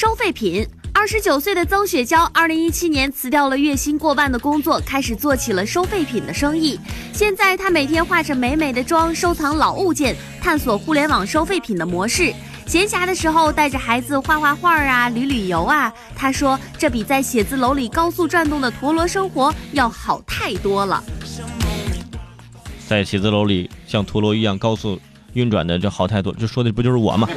收废品。二十九岁的曾雪娇，二零一七年辞掉了月薪过万的工作，开始做起了收废品的生意。现在她每天化着美美的妆，收藏老物件，探索互联网收废品的模式。闲暇的时候，带着孩子画画画啊，旅旅游啊。她说，这比在写字楼里高速转动的陀螺生活要好太多了。在写字楼里像陀螺一样高速运转的，这好太多。这说的不就是我吗？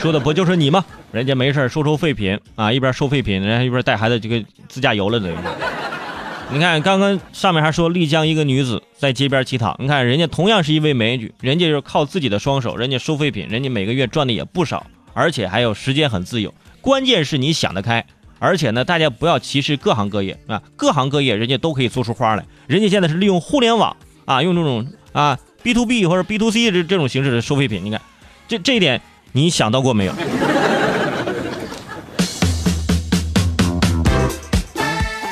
说的不就是你吗？人家没事收收废品啊，一边收废品，人家一边带孩子这个自驾游了等于。你看，刚刚上面还说丽江一个女子在街边乞讨，你看人家同样是一位美女，人家就是靠自己的双手，人家收废品，人家每个月赚的也不少，而且还有时间很自由。关键是你想得开，而且呢，大家不要歧视各行各业啊，各行各业人家都可以做出花来。人家现在是利用互联网啊，用这种啊 B to B 或者 B to C 这这种形式的收废品，你看这这一点。你想到过没有？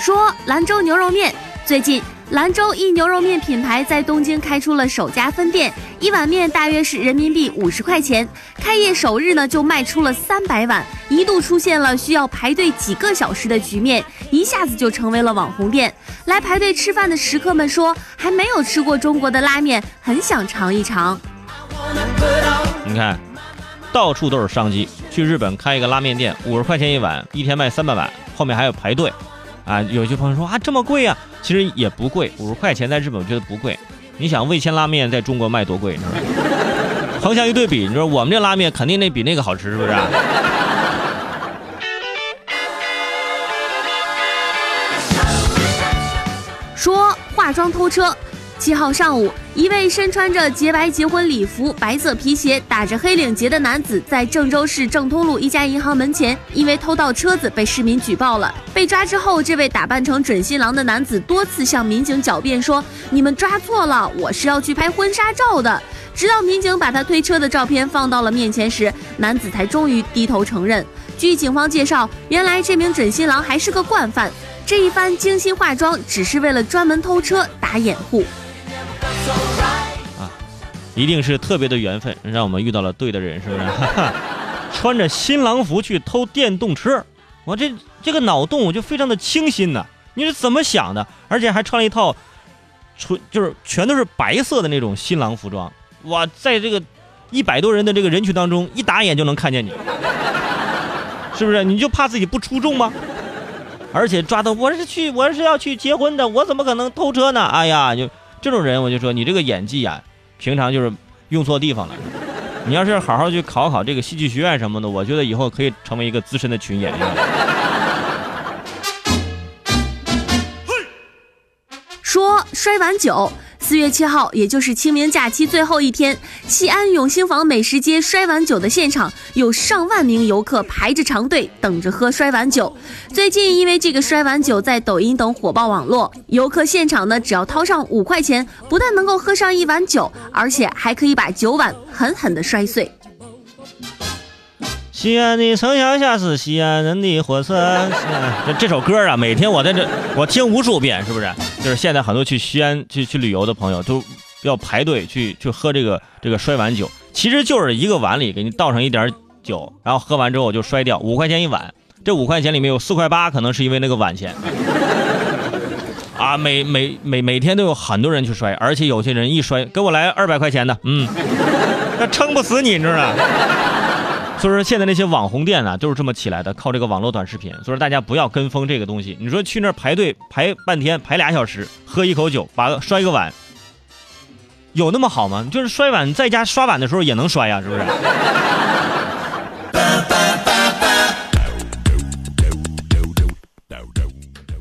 说兰州牛肉面，最近兰州一牛肉面品牌在东京开出了首家分店，一碗面大约是人民币五十块钱，开业首日呢就卖出了三百碗，一度出现了需要排队几个小时的局面，一下子就成为了网红店。来排队吃饭的食客们说，还没有吃过中国的拉面，很想尝一尝。你看。到处都是商机。去日本开一个拉面店，五十块钱一碗，一天卖三百碗，后面还有排队。啊，有些朋友说啊，这么贵啊？其实也不贵，五十块钱在日本我觉得不贵。你想味千拉面在中国卖多贵，你知道吗？横向一对比，你说我们这拉面肯定那比那个好吃，是不是？啊 说化妆偷车。七号上午，一位身穿着洁白结婚礼服、白色皮鞋、打着黑领结的男子，在郑州市郑通路一家银行门前，因为偷盗车子被市民举报了。被抓之后，这位打扮成准新郎的男子多次向民警狡辩说：“你们抓错了，我是要去拍婚纱照的。”直到民警把他推车的照片放到了面前时，男子才终于低头承认。据警方介绍，原来这名准新郎还是个惯犯，这一番精心化妆只是为了专门偷车打掩护。一定是特别的缘分，让我们遇到了对的人，是不是？穿着新郎服去偷电动车，我这这个脑洞我就非常的清新呐！你是怎么想的？而且还穿了一套纯就是全都是白色的那种新郎服装，哇，在这个一百多人的这个人群当中，一打眼就能看见你，是不是？你就怕自己不出众吗？而且抓到我是去我是要去结婚的，我怎么可能偷车呢？哎呀，就。这种人，我就说你这个演技呀，平常就是用错地方了。你要是好好去考考这个戏剧学院什么的，我觉得以后可以成为一个资深的群演员。说摔碗酒。四月七号，也就是清明假期最后一天，西安永兴坊美食街摔碗酒的现场，有上万名游客排着长队等着喝摔碗酒。最近，因为这个摔碗酒在抖音等火爆网络，游客现场呢只要掏上五块钱，不但能够喝上一碗酒，而且还可以把酒碗狠狠地摔碎。西安的城墙下是西安人的火车。这这首歌啊，每天我在这我听无数遍，是不是？就是现在很多去西安去去旅游的朋友都要排队去去喝这个这个摔碗酒，其实就是一个碗里给你倒上一点酒，然后喝完之后就摔掉，五块钱一碗。这五块钱里面有四块八，可能是因为那个碗钱。啊，每每每每天都有很多人去摔，而且有些人一摔，给我来二百块钱的，嗯，那撑不死你，你知道吗？所以说，现在那些网红店呢，都是这么起来的，靠这个网络短视频。所以说，大家不要跟风这个东西。你说去那儿排队排半天，排俩小时，喝一口酒，把摔个碗，有那么好吗？就是摔碗，在家刷碗的时候也能摔呀，是不是？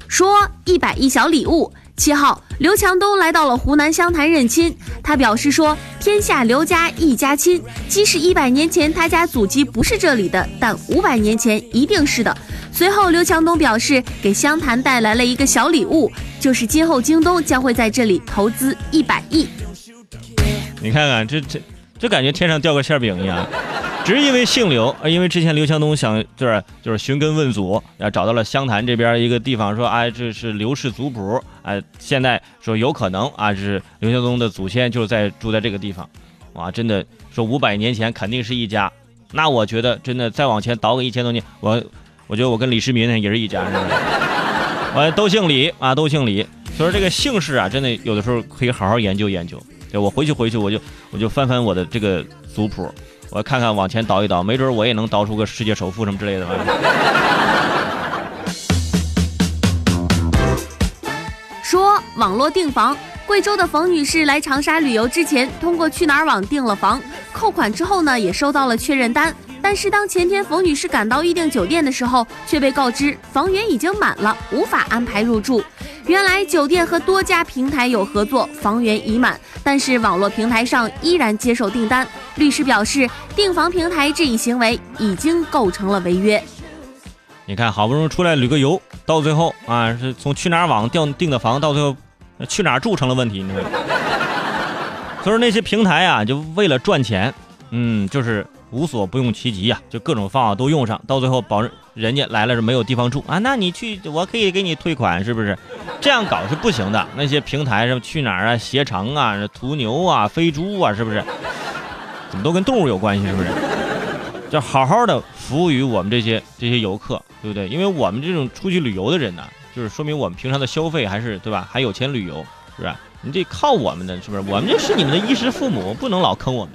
说一百亿小礼物。七号，刘强东来到了湖南湘潭认亲。他表示说：“天下刘家一家亲，即使一百年前他家祖籍不是这里的，但五百年前一定是的。”随后，刘强东表示给湘潭带来了一个小礼物，就是今后京东将会在这里投资一百亿。你看看，这这这感觉天上掉个馅饼一样。只是因为姓刘，啊因为之前刘强东想就是就是寻根问祖，啊，找到了湘潭这边一个地方，说哎这是刘氏族谱，哎，现在说有可能啊，是刘强东的祖先就是在住在这个地方，哇，真的说五百年前肯定是一家，那我觉得真的再往前倒个一千多年，我我觉得我跟李世民也是一家人，我都姓李啊，都姓李。所以说这个姓氏啊，真的有的时候可以好好研究研究。对我回去回去我就我就翻翻我的这个族谱，我看看往前倒一倒，没准我也能倒出个世界首富什么之类的。说网络订房，贵州的冯女士来长沙旅游之前，通过去哪儿网订了房，扣款之后呢，也收到了确认单。但是当前天冯女士赶到预订酒店的时候，却被告知房源已经满了，无法安排入住。原来酒店和多家平台有合作，房源已满，但是网络平台上依然接受订单。律师表示，订房平台这一行为已经构成了违约。你看，好不容易出来旅个游，到最后啊，是从去哪儿网订订的房，到最后去哪儿住成了问题。你说，所以说那些平台啊，就为了赚钱，嗯，就是无所不用其极呀，就各种方法都用上，到最后保证人家来了是没有地方住啊，那你去，我可以给你退款，是不是？这样搞是不行的。那些平台什么去哪儿啊、携程啊、途牛啊、飞猪啊，是不是？怎么都跟动物有关系，是不是？就好好的服务于我们这些这些游客，对不对？因为我们这种出去旅游的人呢，就是说明我们平常的消费还是对吧？还有钱旅游，是不是？你得靠我们的，是不是？我们这是你们的衣食父母，不能老坑我们。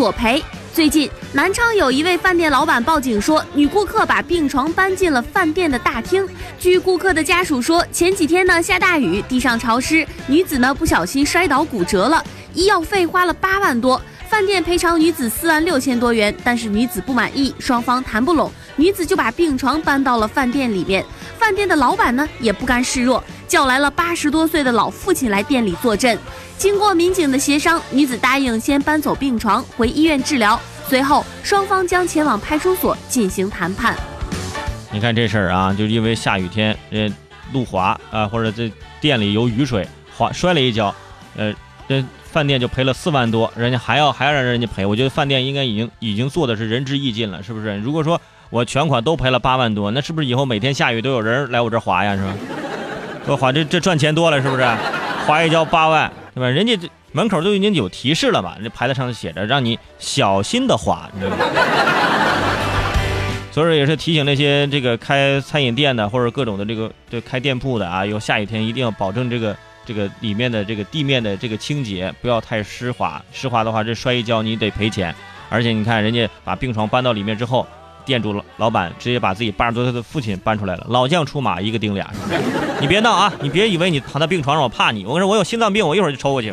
索赔。最近，南昌有一位饭店老板报警说，女顾客把病床搬进了饭店的大厅。据顾客的家属说，前几天呢下大雨，地上潮湿，女子呢不小心摔倒骨折了，医药费花了八万多，饭店赔偿女子四万六千多元，但是女子不满意，双方谈不拢，女子就把病床搬到了饭店里面。饭店的老板呢也不甘示弱，叫来了八十多岁的老父亲来店里坐镇。经过民警的协商，女子答应先搬走病床，回医院治疗。随后，双方将前往派出所进行谈判。你看这事儿啊，就因为下雨天，呃，路滑啊，或者这店里有雨水，滑摔了一跤，呃，这饭店就赔了四万多，人家还要还要让人家赔，我觉得饭店应该已经已经做的是仁至义尽了，是不是？如果说我全款都赔了八万多，那是不是以后每天下雨都有人来我这滑呀？是吧？我滑这这赚钱多了，是不是？滑一跤八万。对吧？人家这门口都已经有提示了嘛，这牌子上写着让你小心的滑，你知道吗？所以说也是提醒那些这个开餐饮店的或者各种的这个这开店铺的啊，有下雨天一定要保证这个这个里面的这个地面的这个清洁，不要太湿滑。湿滑的话，这摔一跤你得赔钱。而且你看人家把病床搬到里面之后。店主老老板直接把自己八十多岁的父亲搬出来了，老将出马，一个顶俩。你别闹啊！你别以为你躺在病床上我怕你，我跟你说我有心脏病，我一会儿就抽过去。